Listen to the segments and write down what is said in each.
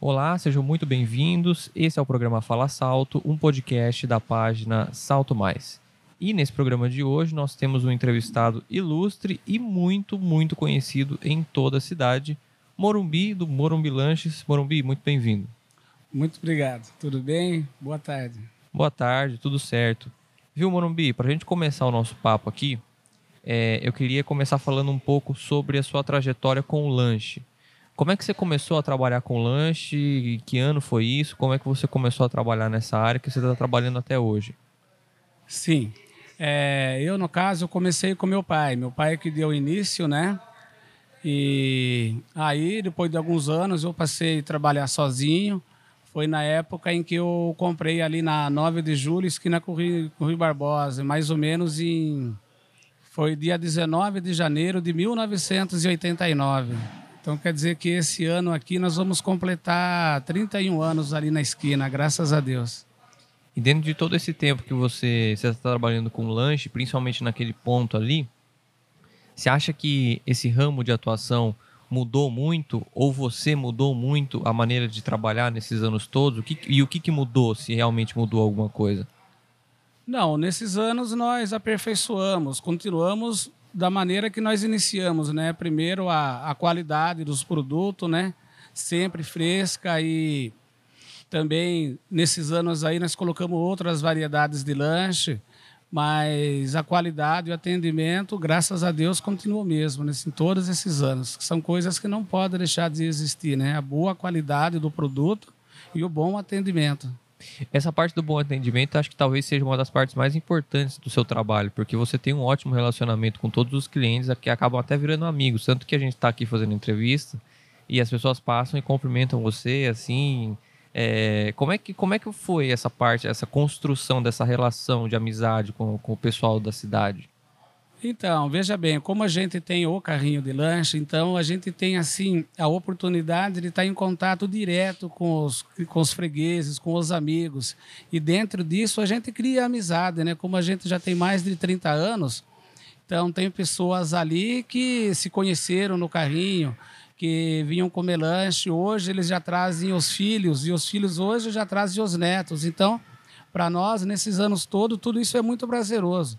Olá, sejam muito bem-vindos. Esse é o programa Fala Salto, um podcast da página Salto Mais. E nesse programa de hoje nós temos um entrevistado ilustre e muito, muito conhecido em toda a cidade, Morumbi, do Morumbi Lanches. Morumbi, muito bem-vindo. Muito obrigado. Tudo bem? Boa tarde. Boa tarde, tudo certo. Viu, Morumbi? Para a gente começar o nosso papo aqui, é, eu queria começar falando um pouco sobre a sua trajetória com o lanche. Como é que você começou a trabalhar com lanche? Que ano foi isso? Como é que você começou a trabalhar nessa área que você está trabalhando até hoje? Sim. É, eu, no caso, comecei com meu pai. Meu pai que deu início, né? E aí, depois de alguns anos, eu passei a trabalhar sozinho. Foi na época em que eu comprei ali na 9 de julho, esquina com o Rio Barbosa, mais ou menos em. Foi dia 19 de janeiro de 1989. Então quer dizer que esse ano aqui nós vamos completar 31 anos ali na esquina, graças a Deus. E dentro de todo esse tempo que você está trabalhando com lanche, principalmente naquele ponto ali, você acha que esse ramo de atuação mudou muito ou você mudou muito a maneira de trabalhar nesses anos todos? O que, e o que, que mudou, se realmente mudou alguma coisa? Não, nesses anos nós aperfeiçoamos, continuamos da maneira que nós iniciamos, né? Primeiro a, a qualidade dos produtos, né? Sempre fresca e também nesses anos aí nós colocamos outras variedades de lanche, mas a qualidade e o atendimento, graças a Deus, continua mesmo né? em todos esses anos. São coisas que não podem deixar de existir, né? A boa qualidade do produto e o bom atendimento. Essa parte do bom atendimento acho que talvez seja uma das partes mais importantes do seu trabalho, porque você tem um ótimo relacionamento com todos os clientes que acabam até virando amigos. Tanto que a gente está aqui fazendo entrevista e as pessoas passam e cumprimentam você, assim. É, como, é que, como é que foi essa parte, essa construção dessa relação de amizade com, com o pessoal da cidade? Então, veja bem, como a gente tem o carrinho de lanche, então a gente tem assim a oportunidade de estar em contato direto com os, com os fregueses, com os amigos. E dentro disso a gente cria amizade, né? Como a gente já tem mais de 30 anos, então tem pessoas ali que se conheceram no carrinho, que vinham comer lanche, hoje eles já trazem os filhos e os filhos hoje já trazem os netos. Então, para nós nesses anos todos, tudo isso é muito prazeroso.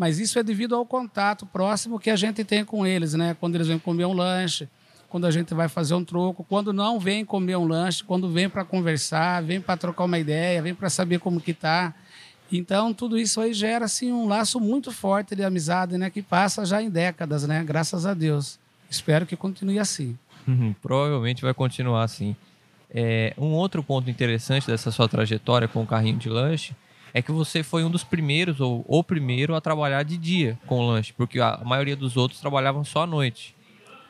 Mas isso é devido ao contato próximo que a gente tem com eles, né? Quando eles vêm comer um lanche, quando a gente vai fazer um troco, quando não vem comer um lanche, quando vem para conversar, vem para trocar uma ideia, vem para saber como que tá. Então, tudo isso aí gera assim um laço muito forte de amizade, né, que passa já em décadas, né? Graças a Deus. Espero que continue assim. Uhum, provavelmente vai continuar assim. É, um outro ponto interessante dessa sua trajetória com o carrinho de lanche é que você foi um dos primeiros, ou o primeiro, a trabalhar de dia com o lanche, porque a maioria dos outros trabalhavam só à noite.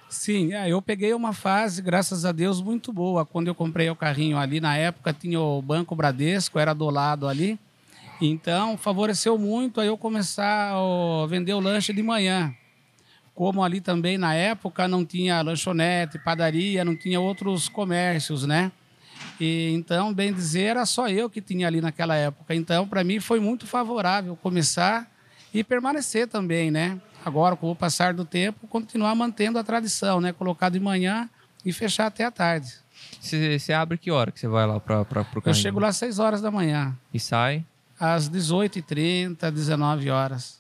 Sim, é, eu peguei uma fase, graças a Deus, muito boa. Quando eu comprei o carrinho ali, na época tinha o Banco Bradesco, era do lado ali. Então, favoreceu muito aí eu começar a vender o lanche de manhã. Como ali também, na época, não tinha lanchonete, padaria, não tinha outros comércios, né? E, então, bem dizer, era só eu que tinha ali naquela época. Então, para mim, foi muito favorável começar e permanecer também, né? Agora, com o passar do tempo, continuar mantendo a tradição, né? Colocar de manhã e fechar até a tarde. Você abre que hora que você vai lá para o? Eu chego lá às 6 horas da manhã. E sai? Às 18h30, 19 horas.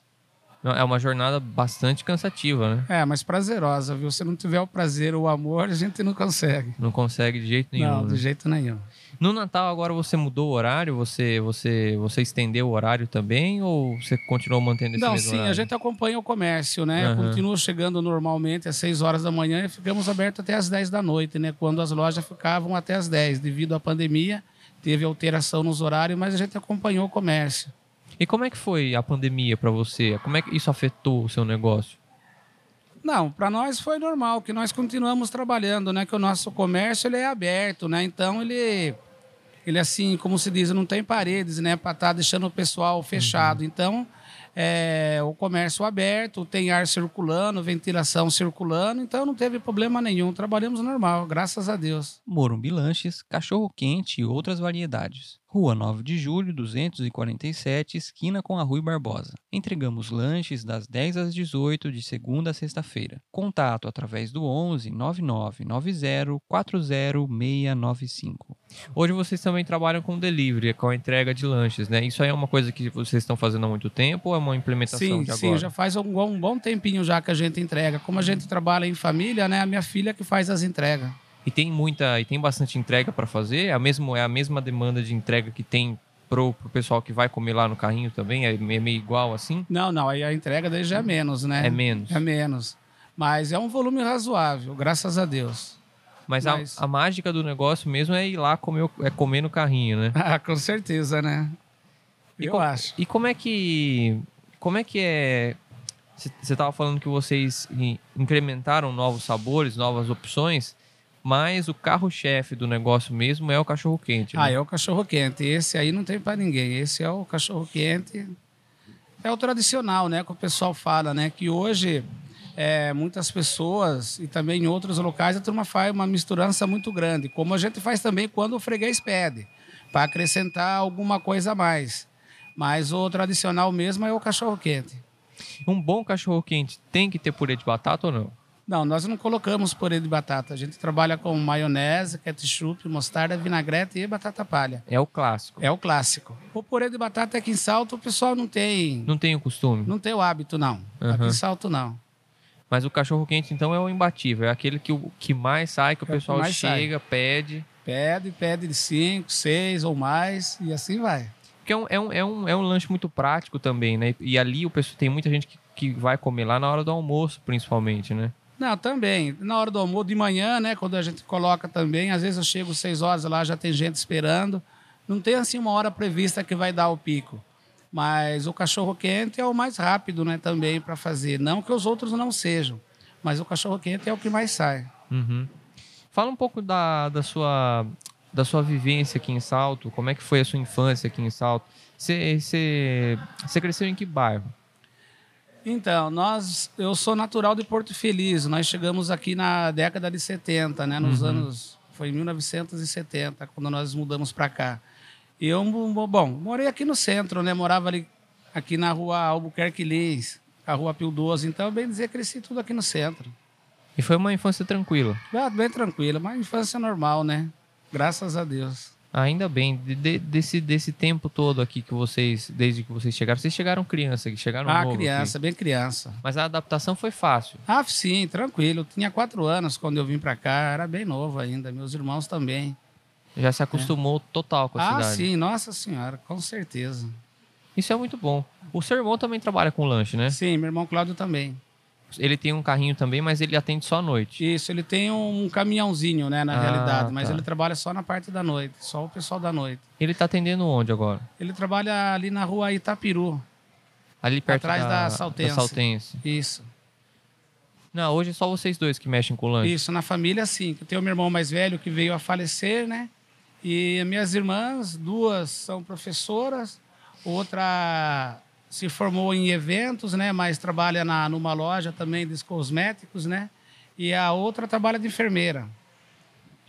É uma jornada bastante cansativa, né? É, mas prazerosa, viu? Se não tiver o prazer ou o amor, a gente não consegue. Não consegue de jeito nenhum. Não, né? de jeito nenhum. No Natal agora você mudou o horário? Você você você estendeu o horário também ou você continuou mantendo esse não, sim, horário? a gente acompanha o comércio, né? Uhum. Continua chegando normalmente às 6 horas da manhã e ficamos abertos até às 10 da noite, né? Quando as lojas ficavam até às 10. Devido à pandemia, teve alteração nos horários, mas a gente acompanhou o comércio. E como é que foi a pandemia para você? Como é que isso afetou o seu negócio? Não, para nós foi normal, que nós continuamos trabalhando, né? Que o nosso comércio ele é aberto, né? Então ele, ele assim, como se diz, não tem paredes, né? Para estar tá deixando o pessoal fechado. Uhum. Então é, o comércio aberto, tem ar circulando, ventilação circulando, então não teve problema nenhum. Trabalhamos normal, graças a Deus. Morumbi Lanches, cachorro quente e outras variedades. Rua 9 de Julho, 247, esquina com a Rui Barbosa. Entregamos lanches das 10 às 18 de segunda a sexta-feira. Contato através do 11 9990 40695. Hoje vocês também trabalham com delivery, com a entrega de lanches, né? Isso aí é uma coisa que vocês estão fazendo há muito tempo ou é uma implementação sim, de agora? Sim, já faz um bom, um bom tempinho já que a gente entrega. Como a gente trabalha em família, né? A minha filha que faz as entregas. E tem muita, e tem bastante entrega para fazer? É a, mesmo, é a mesma demanda de entrega que tem pro, pro pessoal que vai comer lá no carrinho também? É meio igual assim? Não, não. Aí a entrega daí já é menos, né? É menos. É menos. Mas é um volume razoável, graças a Deus. Mas, Mas... A, a, mágica do negócio mesmo é ir lá comer, é comer no carrinho, né? Ah, com certeza, né? E Eu com, acho. E como é que. Como é que é. Você estava falando que vocês incrementaram novos sabores, novas opções. Mas o carro-chefe do negócio mesmo é o cachorro-quente. Né? Ah, é o cachorro-quente. Esse aí não tem para ninguém. Esse é o cachorro-quente. É o tradicional, né? Que o pessoal fala, né? Que hoje é, muitas pessoas e também em outros locais a turma faz uma misturança muito grande, como a gente faz também quando o freguês pede, para acrescentar alguma coisa a mais. Mas o tradicional mesmo é o cachorro-quente. Um bom cachorro-quente tem que ter purê de batata ou não? Não, nós não colocamos purê de batata. A gente trabalha com maionese, ketchup, mostarda, vinagrete e batata palha. É o clássico. É o clássico. O purê de batata aqui em Salto o pessoal não tem. Não tem o costume? Não tem o hábito, não. Uhum. Aqui em Salto, não. Mas o cachorro quente, então, é o imbatível. É aquele que, o, que mais sai, que o é pessoal que chega, sai. pede. Pede, pede de cinco, seis ou mais, e assim vai. Porque é um, é um, é um, é um lanche muito prático também, né? E ali o pessoal, tem muita gente que, que vai comer lá na hora do almoço, principalmente, né? Não, também. Na hora do almoço, de manhã, né? Quando a gente coloca também, às vezes eu chego seis horas lá, já tem gente esperando. Não tem assim uma hora prevista que vai dar o pico. Mas o cachorro quente é o mais rápido, né? Também para fazer. Não que os outros não sejam, mas o cachorro quente é o que mais sai. Uhum. Fala um pouco da, da sua da sua vivência aqui em Salto. Como é que foi a sua infância aqui em Salto? Você, cresceu em que bairro? Então, nós, eu sou natural de Porto Feliz. Nós chegamos aqui na década de 70, né? Nos uhum. anos, foi em 1970, quando nós mudamos para cá. E eu, bom, morei aqui no centro, né? Morava ali, aqui na rua Albuquerque Lins, a rua Pio 12. Então, bem dizer, cresci tudo aqui no centro. E foi uma infância tranquila? Ah, bem tranquila, uma infância normal, né? Graças a Deus. Ainda bem, de, desse, desse tempo todo aqui que vocês, desde que vocês chegaram, vocês chegaram criança, chegaram Ah, criança, aqui. bem criança. Mas a adaptação foi fácil? Ah, sim, tranquilo. Eu tinha quatro anos quando eu vim para cá, era bem novo ainda, meus irmãos também. Já se acostumou é. total com a ah, cidade? Ah, sim, nossa senhora, com certeza. Isso é muito bom. O seu irmão também trabalha com lanche, né? Sim, meu irmão Cláudio também. Ele tem um carrinho também, mas ele atende só à noite. Isso, ele tem um caminhãozinho, né, na ah, realidade, mas tá. ele trabalha só na parte da noite, só o pessoal da noite. Ele está atendendo onde agora? Ele trabalha ali na rua Itapiru. Ali perto atrás da, da Saltense. Da Saltense. Isso. Não, hoje é só vocês dois que mexem com lanche. Isso, na família sim. Eu tenho meu irmão mais velho que veio a falecer, né? E minhas irmãs, duas são professoras, outra se formou em eventos, né? Mas trabalha na, numa loja também de cosméticos, né? E a outra trabalha de enfermeira.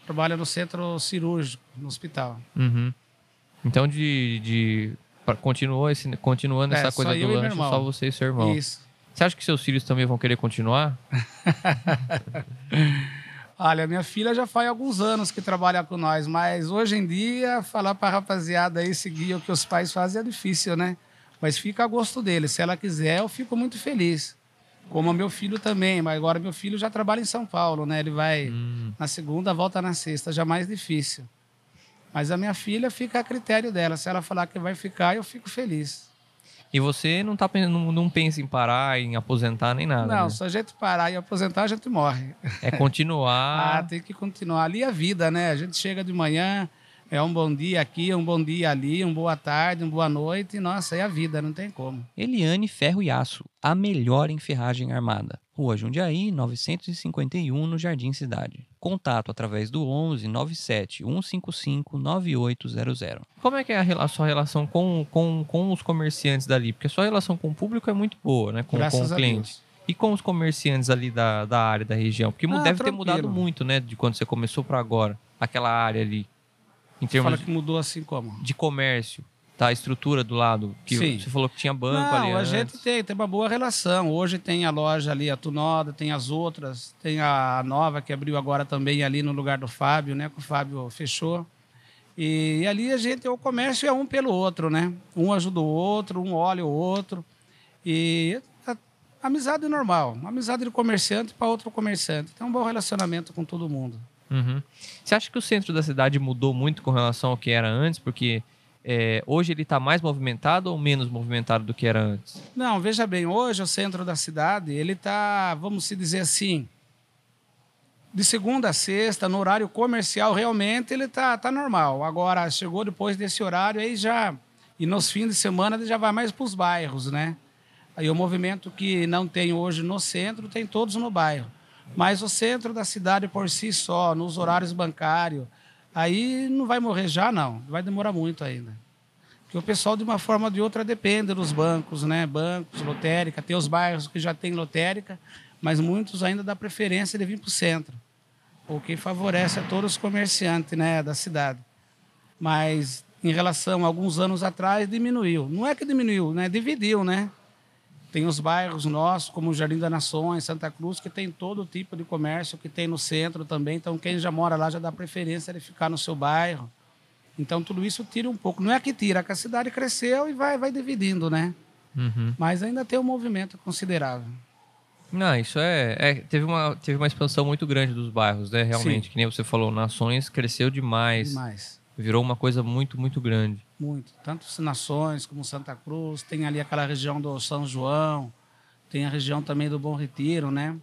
Trabalha no centro cirúrgico, no hospital. Uhum. Então, de, de continuou esse, continuando é, essa coisa do lanche, só você e seu irmão. Isso. Você acha que seus filhos também vão querer continuar? Olha, minha filha já faz alguns anos que trabalha com nós, mas hoje em dia, falar para a rapaziada aí seguir o que os pais fazem é difícil, né? Mas fica a gosto dele. Se ela quiser, eu fico muito feliz. Como meu filho também, mas agora meu filho já trabalha em São Paulo, né? Ele vai hum. na segunda, volta na sexta, já mais difícil. Mas a minha filha fica a critério dela. Se ela falar que vai ficar, eu fico feliz. E você não, tá, não, não pensa em parar, em aposentar nem nada? Não, né? se a gente parar e aposentar, a gente morre. É continuar. ah, tem que continuar. Ali é a vida, né? A gente chega de manhã, É um bom dia aqui, um bom dia ali, um boa tarde, uma boa noite. Nossa, é a vida, não tem como. Eliane Ferro e Aço, a melhor em ferragem armada. Rua Jundiaí, 951, no Jardim Cidade. Contato através do 11 97 155 9800. Como é que é a, rela- a sua relação com, com, com os comerciantes dali? Porque a sua relação com o público é muito boa, né? Com, com o cliente. Deus. E com os comerciantes ali da, da área, da região? Porque Ah, deve ter tranquilo. mudado muito, né? De quando você começou para agora. Aquela área ali. Em Você termos fala que mudou assim como? de comércio. Tá? A estrutura do lado. Que Sim. você falou que tinha banco Não, ali a gente tem, tem uma boa relação. Hoje tem a loja ali, a Tunoda, tem as outras, tem a nova que abriu agora também ali no lugar do Fábio, né? Que o Fábio fechou. E, ali a gente, o comércio é um pelo outro, né? Um ajuda o outro, um olha o outro. E a, amizade normal, amizade de comerciante para outro comerciante. Tem um bom relacionamento com todo mundo. Uhum. Você acha que o centro da cidade mudou muito com relação ao que era antes? Porque é, hoje ele está mais movimentado ou menos movimentado do que era antes? Não, veja bem, hoje o centro da cidade, ele está, vamos se dizer assim, de segunda a sexta, no horário comercial, realmente ele está tá normal. Agora, chegou depois desse horário, aí já, e nos fins de semana ele já vai mais para os bairros, né? Aí o movimento que não tem hoje no centro, tem todos no bairro. Mas o centro da cidade por si só, nos horários bancários, aí não vai morrer já, não. Vai demorar muito ainda. Porque o pessoal, de uma forma ou de outra, depende dos bancos, né? Bancos, lotérica. Tem os bairros que já tem lotérica, mas muitos ainda dá preferência de vir para o centro. O que favorece a todos os comerciantes né, da cidade. Mas, em relação a alguns anos atrás, diminuiu. Não é que diminuiu, né? Dividiu, né? Tem os bairros nossos, como o Jardim das Nações, Santa Cruz, que tem todo tipo de comércio que tem no centro também. Então, quem já mora lá já dá preferência de ficar no seu bairro. Então, tudo isso tira um pouco. Não é que tira, é que a cidade cresceu e vai, vai dividindo, né? Uhum. Mas ainda tem um movimento considerável. Não, isso é, é- teve, uma, teve uma expansão muito grande dos bairros, né? Realmente, Sim. que nem você falou, Nações cresceu demais, Demais. Virou uma coisa muito, muito grande. Muito. Tanto Nações como Santa Cruz. Tem ali aquela região do São João. Tem a região também do Bom Retiro, né?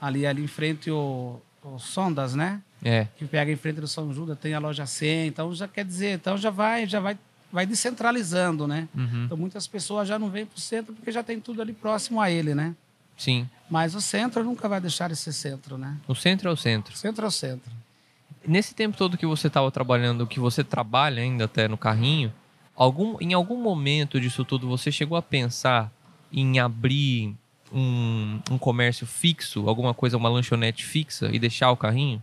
Ali, ali em frente o, o Sondas, né? É, que pega em frente do São Judas, tem a loja 100, então já quer dizer, então já vai, já vai, vai descentralizando, né? uhum. Então muitas pessoas já não vêm para o centro porque já tem tudo ali próximo a ele, né? sim. Mas o centro nunca vai deixar de ser centro, né? O centro é o centro. O centro é o centro. Nesse tempo todo que você estava trabalhando, que você trabalha ainda até no carrinho, algum, em algum momento disso tudo você chegou a pensar em abrir um, um comércio fixo, alguma coisa, uma lanchonete fixa e deixar o carrinho?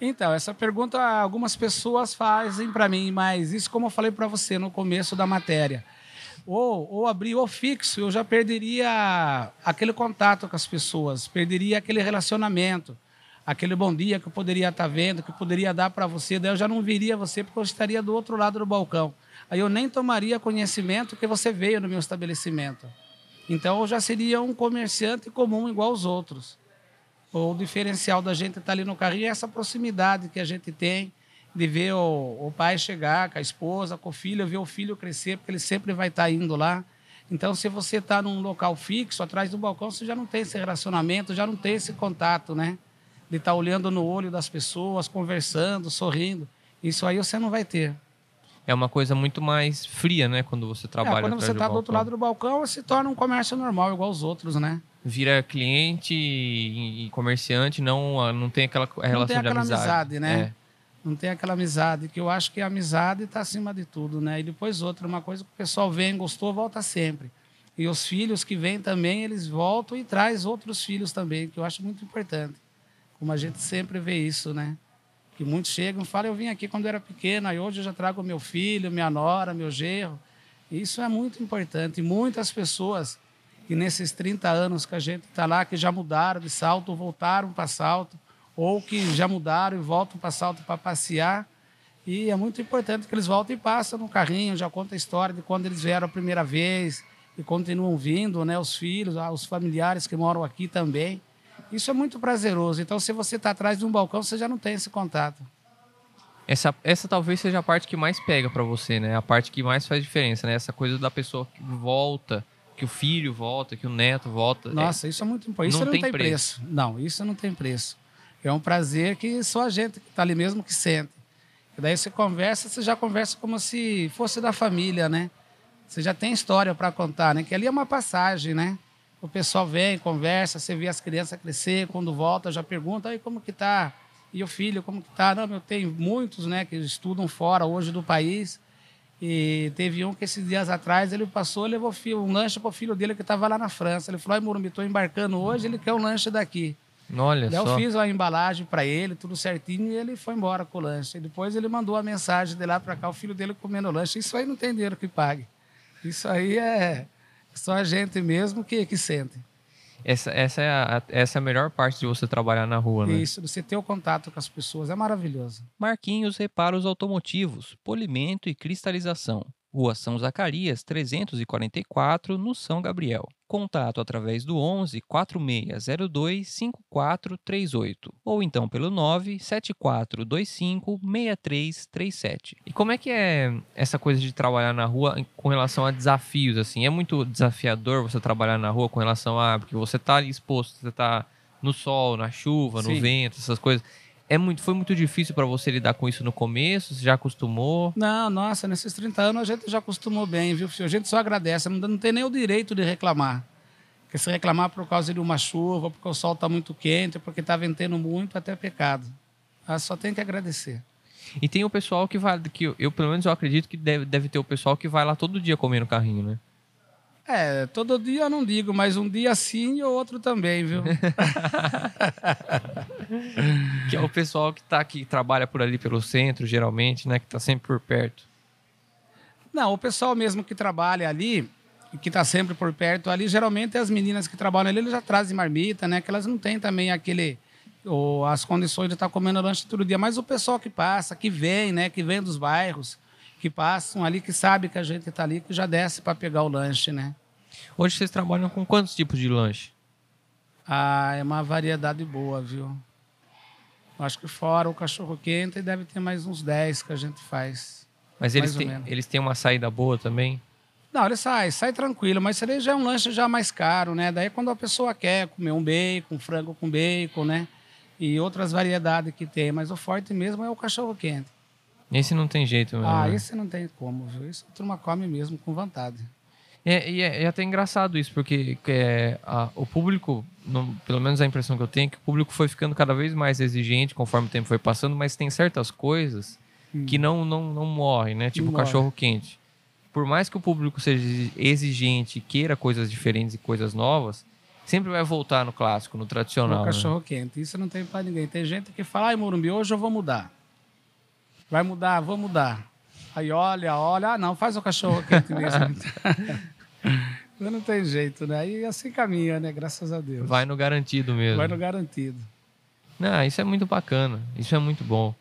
Então, essa pergunta algumas pessoas fazem para mim, mas isso como eu falei para você no começo da matéria. Ou, ou abrir o fixo, eu já perderia aquele contato com as pessoas, perderia aquele relacionamento, aquele bom dia que eu poderia estar vendo, que eu poderia dar para você, daí eu já não viria você porque eu estaria do outro lado do balcão. Aí eu nem tomaria conhecimento que você veio no meu estabelecimento. Então eu já seria um comerciante comum igual aos outros. O diferencial da gente estar ali no carrinho é essa proximidade que a gente tem de ver o, o pai chegar com a esposa, com o filho, ver o filho crescer, porque ele sempre vai estar indo lá. Então, se você está num local fixo, atrás do balcão, você já não tem esse relacionamento, já não tem esse contato, né? De estar olhando no olho das pessoas, conversando, sorrindo. Isso aí você não vai ter. É uma coisa muito mais fria, né? Quando você trabalha É, quando você do está do outro lado do balcão, se torna um comércio normal, igual os outros, né? Vira cliente e comerciante, não, não tem aquela relação não tem aquela de amizade, né? É. Não tem aquela amizade, que eu acho que a amizade está acima de tudo, né? E depois outra, uma coisa que o pessoal vem, gostou, volta sempre. E os filhos que vêm também, eles voltam e traz outros filhos também, que eu acho muito importante. Como a gente sempre vê isso, né? Que muitos chegam e falam, eu vim aqui quando era pequeno, aí hoje eu já trago meu filho, minha nora, meu genro. Isso é muito importante. E muitas pessoas que nesses 30 anos que a gente está lá, que já mudaram de salto, voltaram para salto, ou que já mudaram e voltam para salto para passear. E é muito importante que eles voltem e passem no carrinho, já conta a história de quando eles vieram a primeira vez e continuam vindo, né? Os filhos, ah, os familiares que moram aqui também. Isso é muito prazeroso. Então, se você está atrás de um balcão, você já não tem esse contato. Essa, essa talvez seja a parte que mais pega pra você, né? A parte que mais faz diferença, né? Essa coisa da pessoa que volta, que o filho volta, que o neto volta. Nossa, isso é muito importante. Isso não não, tem tem, preço. preço. Não, isso não tem preço. É um prazer que só a gente que está ali mesmo que sente. daí você conversa, você já conversa como se fosse da família, né? Você já tem história para contar, né? Que ali é uma passagem, né? O pessoal vem, conversa, você vê as crianças crescer, quando volta já pergunta, aí como que tá? E o filho, como que tá? Não, eu tenho muitos, né, que estudam fora hoje do país. E teve um que esses dias atrás ele passou e levou um lanche para o filho dele que estava lá na França. Ele falou: Ai, Morumbi, estou embarcando hoje, ele quer um lanche daqui. Olha Daí só. eu fiz a embalagem para ele, tudo certinho, e ele foi embora com o lanche. E depois ele mandou a mensagem de lá para cá, o filho dele comendo o lanche. Isso aí não tem dinheiro que pague. Isso aí é só a gente mesmo que, que sente. Essa, essa, é a, essa é a melhor parte de você trabalhar na rua, né? Isso, você ter o contato com as pessoas, é maravilhoso. Marquinhos Reparos Automotivos, Polimento e Cristalização. Rua São Zacarias, 344, no São Gabriel. Contato através do 11 4602 5438 ou então pelo 97425 6337. E como é que é essa coisa de trabalhar na rua com relação a desafios, assim? É muito desafiador você trabalhar na rua com relação a... Porque você tá ali exposto, você tá no sol, na chuva, no Sim. vento, essas coisas. É muito, foi muito difícil para você lidar com isso no começo? Você já acostumou? Não, nossa, nesses 30 anos a gente já acostumou bem, viu? filho? A gente só agradece, não, não tem nem o direito de reclamar. Porque se reclamar por causa de uma chuva, porque o sol está muito quente, porque está ventando muito, até é pecado. Ah, só tem que agradecer. E tem o pessoal que vai... Que eu, eu, pelo menos, eu acredito que deve, deve ter o pessoal que vai lá todo dia comer no carrinho, né? É, todo dia eu não digo, mas um dia sim e outro também, viu? Que é o pessoal que tá que trabalha por ali pelo centro, geralmente, né? Que tá sempre por perto. Não, o pessoal mesmo que trabalha ali, que está sempre por perto ali, geralmente as meninas que trabalham ali, eles já trazem marmita, né? Que elas não têm também aquele ou as condições de estar comendo lanche todo dia, mas o pessoal que passa, que vem, né, que vem dos bairros, que passam ali, que sabe que a gente está ali, que já desce para pegar o lanche, né? Hoje vocês trabalham com quantos tipos de lanche? Ah, é uma variedade boa, viu? Acho que fora o cachorro quente deve ter mais uns 10 que a gente faz. Mas eles têm, eles têm uma saída boa também? Não, ele sai, sai tranquilo, mas isso aí já é um lanche já mais caro, né? Daí quando a pessoa quer comer um bacon, um frango com bacon, né? E outras variedades que tem, mas o forte mesmo é o cachorro quente. Esse não tem jeito mesmo. Ah, né? esse não tem como? Isso a turma come mesmo com vontade. É, e é, é até engraçado isso, porque que é, a- o público, no- pelo menos a impressão que eu tenho, é que o público foi ficando cada vez mais exigente conforme o tempo foi passando, mas tem certas coisas que não, não, não morrem, né? Tipo Hum. Não morre. cachorro quente. Por mais que o público seja exigente, queira coisas diferentes e coisas novas, sempre vai voltar no clássico, no tradicional. o né? cachorro quente. Isso não tem para ninguém. Tem gente que fala, ai, Morumbi, hoje eu vou mudar. Vai mudar, vou mudar. Aí olha, olha, ah, não, faz o cachorro quente mesmo. Não tem jeito, né? Aí assim caminha, né? Graças a Deus. Vai no garantido mesmo. Vai no garantido. Não, isso é muito bacana. Isso é muito bom.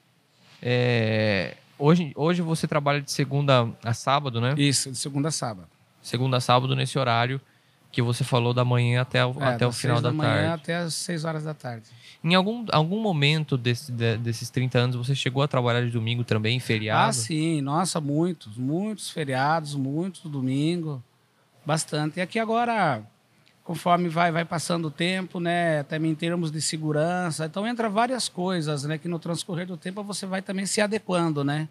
É, Hoje, hoje você trabalha de segunda a sábado, né? Isso, de segunda a sábado. Segunda a sábado nesse horário que você falou da manhã até o, É, até o final da, manhã tarde. até as 6 horas da tarde. Em algum, algum momento desse, de- desses 30 anos você chegou a trabalhar de domingo também, feriado? Ah, sim, nossa, muitos, muitos feriados, muitos domingo, bastante. E aqui agora, conforme vai, vai passando o tempo, né, também em termos de segurança, então entra várias coisas, né, que no transcorrer do tempo você vai também se adequando, né.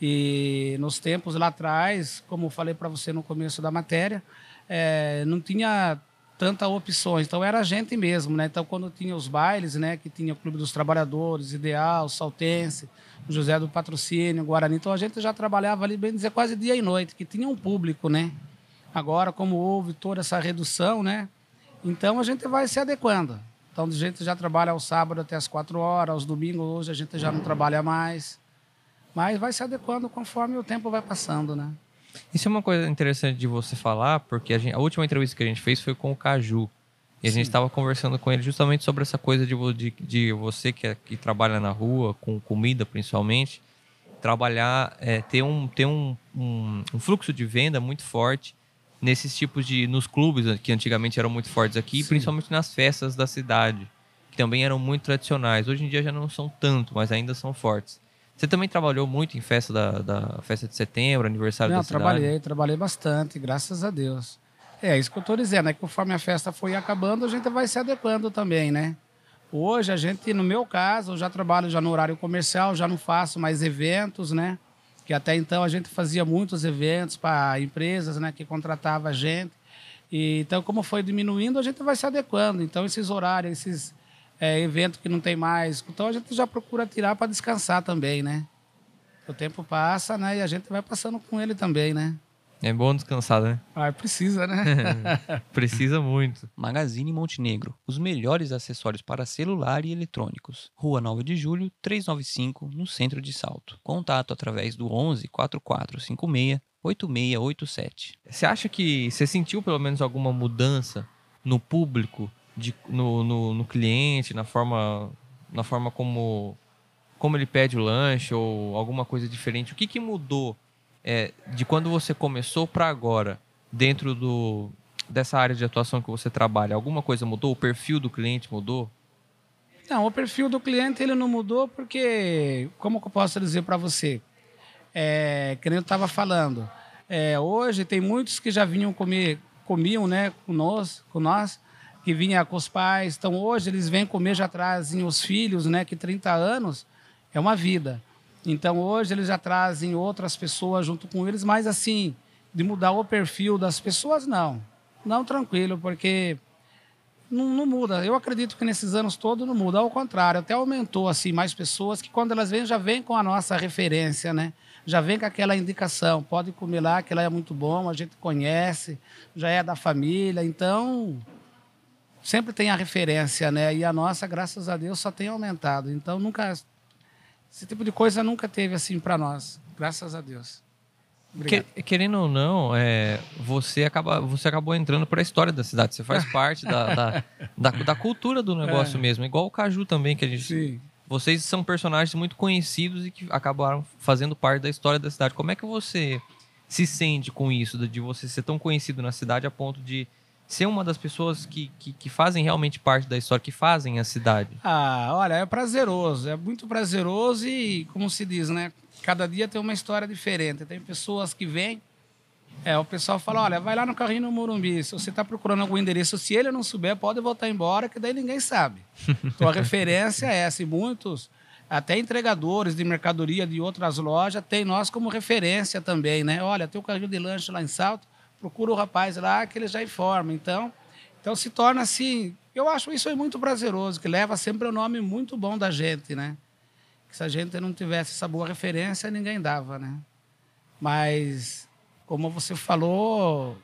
E nos tempos lá atrás, como eu falei para você no começo da matéria, eh, não tinha tantas opções, então era a gente mesmo, né? Então quando tinha os bailes, né, que tinha o Clube dos Trabalhadores, Ideal, Saltense, José do Patrocínio, Guarani, então a gente já trabalhava ali, bem dizer, quase dia e noite, que tinha um público, né? Agora, como houve toda essa redução, né? Então a gente vai se adequando. Então a gente já trabalha ao sábado até as quatro horas, aos domingos hoje a gente já não trabalha mais. Mas vai se adequando conforme o tempo vai passando, né? Isso é uma coisa interessante de você falar, porque a, gente- a última entrevista que a gente fez foi com o Caju. E a gente Sim. estava conversando com ele justamente sobre essa coisa de, de, de você que, é- que trabalha na rua, com comida principalmente, trabalhar, é, ter, um, ter um, um, um fluxo de venda muito forte nesses tipos de. nos clubes que antigamente eram muito fortes aqui, Sim. principalmente nas festas da cidade, que também eram muito tradicionais. Hoje em dia já não são tanto, mas ainda são fortes. Você também trabalhou muito em festa da, da festa de setembro, aniversário Não, da cidade? trabalhei, trabalhei bastante, graças a Deus. É isso que eu estou dizendo, é que conforme a festa foi acabando, a gente vai se adequando também, né? Hoje a gente, no meu caso, eu já trabalho já no horário comercial, já não faço mais eventos, né? Que até então a gente fazia muitos eventos para empresas, né, que contratava a gente. E, então, como foi diminuindo, a gente vai se adequando. Então, esses horários, esses é, eventos que não tem mais, então a gente já procura tirar para descansar também, né? O tempo passa, né? E a gente vai passando com ele também, né? É bom descansar, né? Ah, precisa, né? precisa muito. Magazine Montenegro. Os melhores acessórios para celular e eletrônicos. Rua 9 de Julho, 395, no centro de Salto. Contato através do 11 4456 8687. Você acha que você sentiu pelo menos alguma mudança no público, de, no, no, no cliente, na forma, na forma como, como ele pede o lanche ou alguma coisa diferente? O que, que mudou é, de quando você começou para agora, dentro do, dessa área de atuação que você trabalha, alguma coisa mudou? O perfil do cliente mudou? Não, o perfil do cliente ele não mudou porque, como eu posso dizer para você, é, que nem eu estava falando, é, hoje tem muitos que já vinham comer, comiam, né, com nós, com nós, que vinha com os pais. Então hoje eles vêm comer já trazem os filhos, né, que 30 anos é uma vida. Então hoje eles já trazem outras pessoas junto com eles, mas assim, de mudar o perfil das pessoas, não. Não, tranquilo, porque não, não, muda. Eu acredito que nesses anos todos não muda. Ao contrário, até aumentou assim mais pessoas que quando elas vêm já vêm com a nossa referência, né? Já vem com aquela indicação, pode comer lá, que lá é muito bom, a gente conhece, já é da família, então sempre tem a referência, né? E a nossa, graças a Deus, só tem aumentado. Então nunca esse tipo de coisa nunca teve assim para nós, graças a Deus. Que, querendo ou não, é, você, acaba, você acabou entrando para a história da cidade. Você faz parte da, da, da, da, cultura do negócio é. mesmo. Igual o Caju também, que a gente. Sim. Vocês são personagens muito conhecidos e que acabaram fazendo parte da história da cidade. Como é que você se sente com isso, de você ser tão conhecido na cidade a ponto de ser uma das pessoas que, que, que, fazem realmente parte da história, que fazem a cidade? Ah, olha, é prazeroso, é muito prazeroso e, como se diz, né? Cada dia tem uma história diferente. Tem pessoas que vêm, é, o pessoal fala, olha, vai lá no carrinho no Morumbi, se você está procurando algum endereço, se ele não souber, pode voltar embora, que daí ninguém sabe. Então a referência é essa, e muitos, até entregadores de mercadoria de outras lojas, tem nós como referência também, né? Olha, tem o carrinho de lanche lá em Salto, procura o rapaz lá que ele já informa. Então, então se torna assim. Eu acho isso muito prazeroso, que leva sempre o um nome muito bom da gente, né? Que se a gente não tivesse essa boa referência, ninguém dava, né? Mas, como você falou,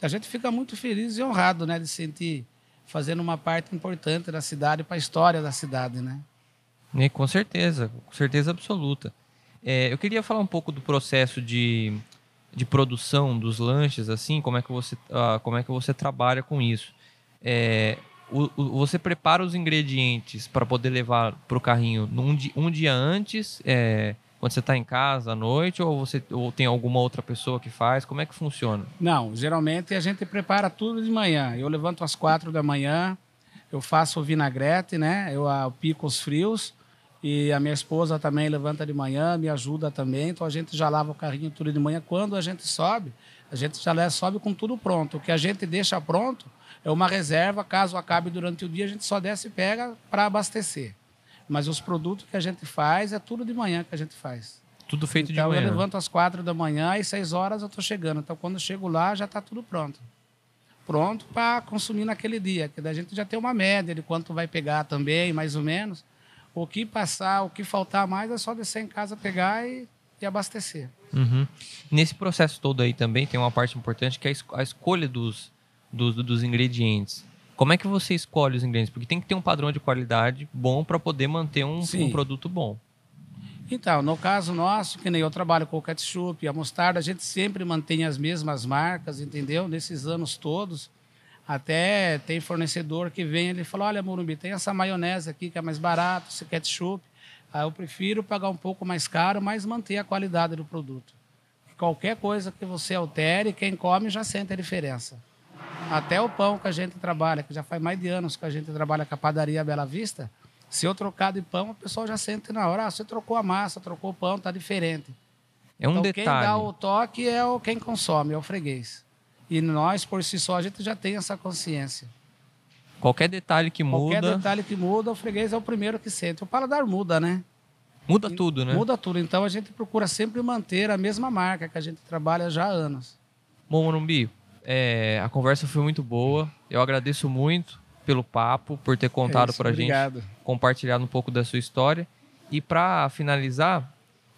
a gente fica muito feliz e honrado, né? De sentir fazendo uma parte importante da cidade para a história da cidade, né? E com certeza, com certeza absoluta. É, eu queria falar um pouco do processo de de produção dos lanches, assim, como é que você, uh, como é que você trabalha com isso? É, o, o, você prepara os ingredientes para poder levar para o carrinho num di, um dia antes, é, quando você está em casa à noite, ou você ou tem alguma outra pessoa que faz? Como é que funciona? Não, geralmente a gente prepara tudo de manhã. Eu levanto às quatro da manhã, eu faço o vinagrete, né? Eu, eu pico os frios e a minha esposa também levanta de manhã, me ajuda também. Então a gente já lava o carrinho tudo de manhã. Quando a gente sobe, a gente já sobe com tudo pronto. O que a gente deixa pronto é uma reserva. Caso acabe durante o dia, a gente só desce e pega para abastecer. Mas os produtos que a gente faz é tudo de manhã que a gente faz. Tudo feito então, de manhã. eu levanto às quatro da manhã e seis horas eu estou chegando. Então quando eu chego lá já está tudo pronto. Pronto para consumir naquele dia. Que daí a gente já tem uma média de quanto vai pegar também, mais ou menos. O que passar, o que faltar mais é só descer em casa, pegar e, e abastecer. Uhum. Nesse processo todo aí também tem uma parte importante que é a escolha dos, dos, dos ingredientes. Como é que você escolhe os ingredientes? Porque tem que ter um padrão de qualidade bom para poder manter um, um, produto bom. Então, no caso nosso, que nem eu trabalho com o ketchup, a mostarda, a gente sempre mantém as mesmas marcas, entendeu? Nesses anos todos. Até tem fornecedor que vem e fala: Olha, Morumbi, tem essa maionese aqui que é mais barato, esse ketchup. Aí eu prefiro pagar um pouco mais caro, mas manter a qualidade do produto. Qualquer coisa que você altere, quem come já sente a diferença. Até o pão que a gente trabalha, que já faz mais de anos que a gente trabalha com a padaria Bela Vista, se eu trocar de pão, o pessoal já sente na hora. Ah, você trocou a massa, trocou o pão, tá diferente. É um então, detalhe. Quem dá o toque é o quem consome, é o freguês. E nós, por si só, a gente já tem essa consciência. Qualquer detalhe que Qualquer muda, detalhe que muda, o freguês é o primeiro que sente. O paladar muda, né? muda tudo, né? Muda tudo. Então a gente procura sempre manter a mesma marca que a gente trabalha já há anos. Bom, Morumbi, é, a conversa foi muito boa. Eu agradeço muito pelo papo, por ter contado É isso, pra gente, Obrigado. compartilhado um pouco da sua história. E para finalizar,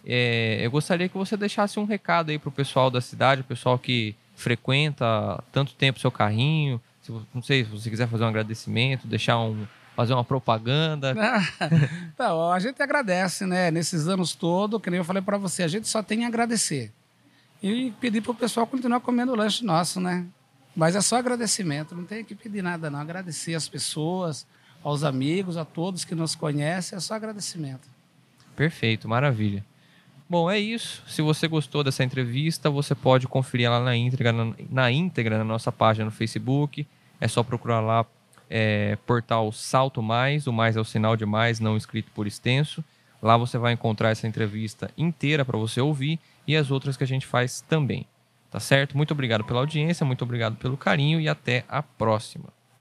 é, eu gostaria que você deixasse um recado aí pro pessoal da cidade, o pessoal que frequenta tanto tempo seu carrinho. Se, não sei se você quiser fazer um agradecimento, deixar um, fazer uma propaganda. Então, a gente agradece, né? Nesses anos todos, que nem eu falei para você, a gente só tem a agradecer. E pedir pro pessoal continuar comendo o lanche nosso, né? Mas é só agradecimento, não tem que pedir nada, não. Agradecer às pessoas, aos amigos, a todos que nos conhecem, é só agradecimento. Perfeito, maravilha. Bom, é isso. Se você gostou dessa entrevista, você pode conferir ela na íntegra na, na íntegra na nossa página no Facebook. É só procurar lá é, portal Salto Mais, o mais é o sinal de mais, não escrito por extenso. Lá você vai encontrar essa entrevista inteira para você ouvir e as outras que a gente faz também. Tá certo? Muito obrigado pela audiência, muito obrigado pelo carinho e até a próxima.